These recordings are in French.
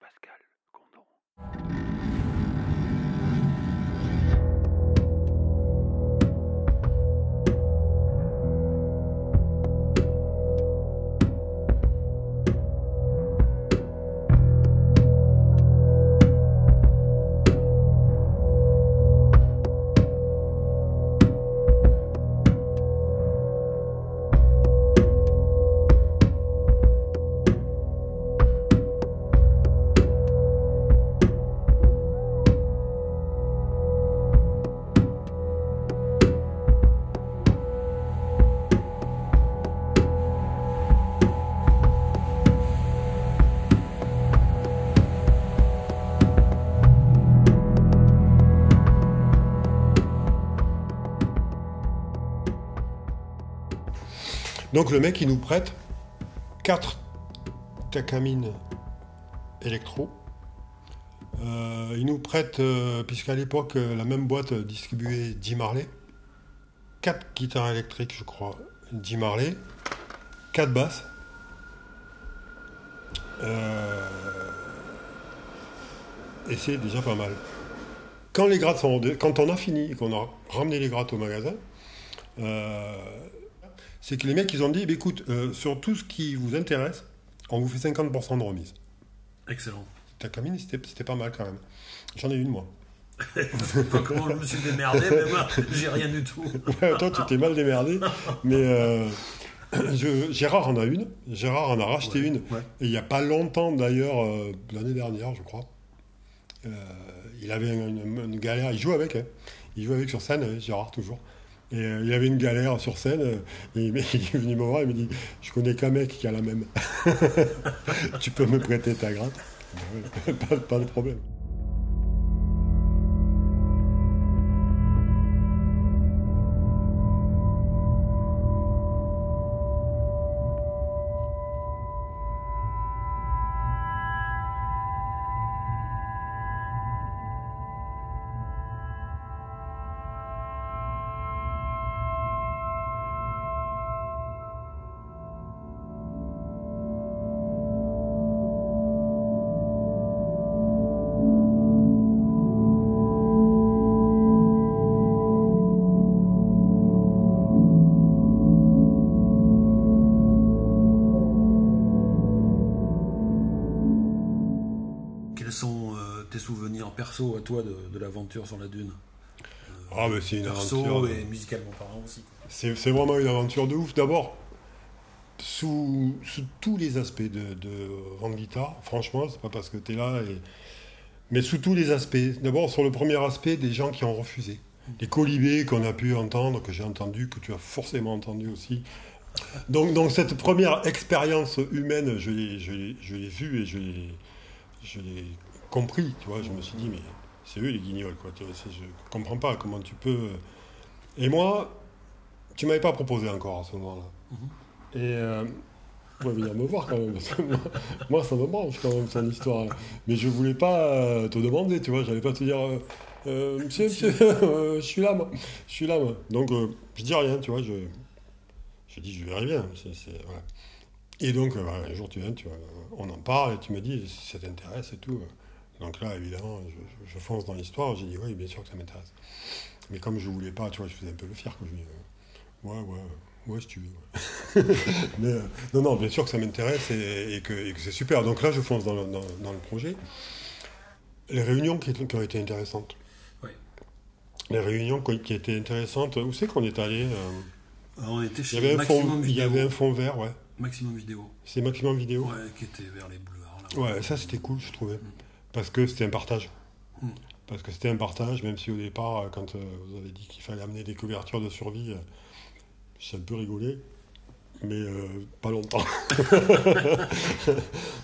Pascal Donc le mec, il nous prête 4 Takamine électro. Euh, il nous prête, euh, puisqu'à l'époque, euh, la même boîte distribuait 10 Marley. 4 guitares électriques, je crois, 10 Marley. 4 basses. Et c'est déjà pas mal. Quand, les grattes sont, quand on a fini, et qu'on a ramené les grattes au magasin, c'est que les mecs, ils ont dit, bah, écoute, euh, sur tout ce qui vous intéresse, on vous fait 50% de remise. Excellent. Ta c'était c'était pas mal quand même. J'en ai une, moi. Pas comment je me suis démerdé, mais moi, j'ai rien du tout. Ouais, toi, tu t'es mal démerdé. Mais euh, je- Gérard en a une. Gérard en a racheté Ouais, une. ouais. Et il n'y a pas longtemps, d'ailleurs, euh, l'année dernière, je crois. euh, il avait une, une galère. Il joue avec. hein. Il joue avec sur scène, hein, Gérard, toujours. Et euh, il avait une galère sur scène. euh, et il, est venu me voir. Il me dit Je connais qu'un mec qui a la même. tu peux me prêter ta pas, pas de problème. Souvenirs perso à toi de, de l'aventure sur la dune Ah, mais c'est une Perso aventure. et musicalement parlant aussi. C'est c'est vraiment une aventure de ouf. D'abord, sous, sous tous les aspects de, de franchement, c'est pas parce que tu es là, et... mais sous tous les aspects. D'abord, sur le premier aspect, des gens qui ont refusé. Les colibés qu'on a pu entendre, que j'ai entendu, que tu as forcément entendu aussi. Donc, donc cette première expérience humaine, je l'ai je l'ai- je l'ai vue et je l'ai je l'ai compris. Tu vois, je me suis dit, mais c'est eux les guignols. Quoi. Tu vois, c'est- je comprends pas comment tu peux. Et moi, tu m'avais pas proposé encore à ce moment-là. Et euh, tu venir me voir quand même. parce que moi, moi, ça me branche quand même son histoire. Mais je voulais pas euh, te demander, tu vois. J'allais pas te dire, euh, Euh, monsieur, monsieur, je suis là, moi. Je suis là, moi. Donc, je dis rien, tu vois. Je, je dis, je verrai bien. c'est- c'est- voilà. Et donc, voilà, un jour, tu viens, tu vois, on en parle et tu me dis si ça t'intéresse et tout. Donc là, évidemment, je, fonce dans l'histoire. J'ai dit, oui, bien sûr que ça m'intéresse. Mais comme je voulais pas, tu vois, je faisais un peu le fier. Quoi. Je dis, euh, ouais, ouais, ouais, si tu veux. ouais. Mais euh, non, non, bien sûr que ça m'intéresse et, et que, et que c'est super. Donc là, je fonce dans le, dans, dans le projet. Les réunions qui, qui ont été intéressantes. Oui. Les réunions qui étaient intéressantes. Où c'est qu'on est allé euh, on était Il y chez avait un fond, il y avait un fond vert, ouais. Maximum Vidéo. C'est Maximum Vidéo. Ouais, qui était vers les boulevards. Là. Ouais, ça c'était cool, je trouvais. Parce que c'était un partage. Mm. Parce que c'était un partage, même si au départ, euh, quand euh, vous avez dit qu'il fallait amener des couvertures de survie, euh, j'ai un peu rigolé. Mais euh, pas longtemps.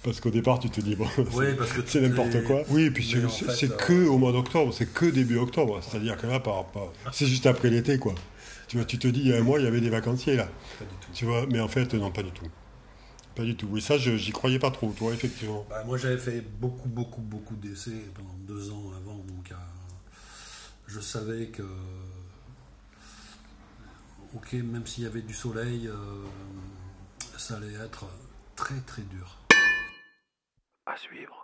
parce qu'au départ, tu te dis, bon, c'est n'importe les- quoi. Oui, et puis c'est fait, que au mois d'octobre, c'est que début octobre. C'est-à-dire que là, par, par- c'est juste après l'été, quoi. Tu vois, tu te dis, il y a un mois, il y avait des vacanciers, là. Pas du tout. Tu vois, mais en fait, non, pas du tout. Pas du tout. Oui, ça, je- j'y croyais pas trop, toi, effectivement. Bah, moi, j'avais fait beaucoup, beaucoup, beaucoup d'essais pendant deux ans avant, donc euh, je savais que, ok, même s'il y avait du soleil, euh, ça allait être très très dur. À suivre.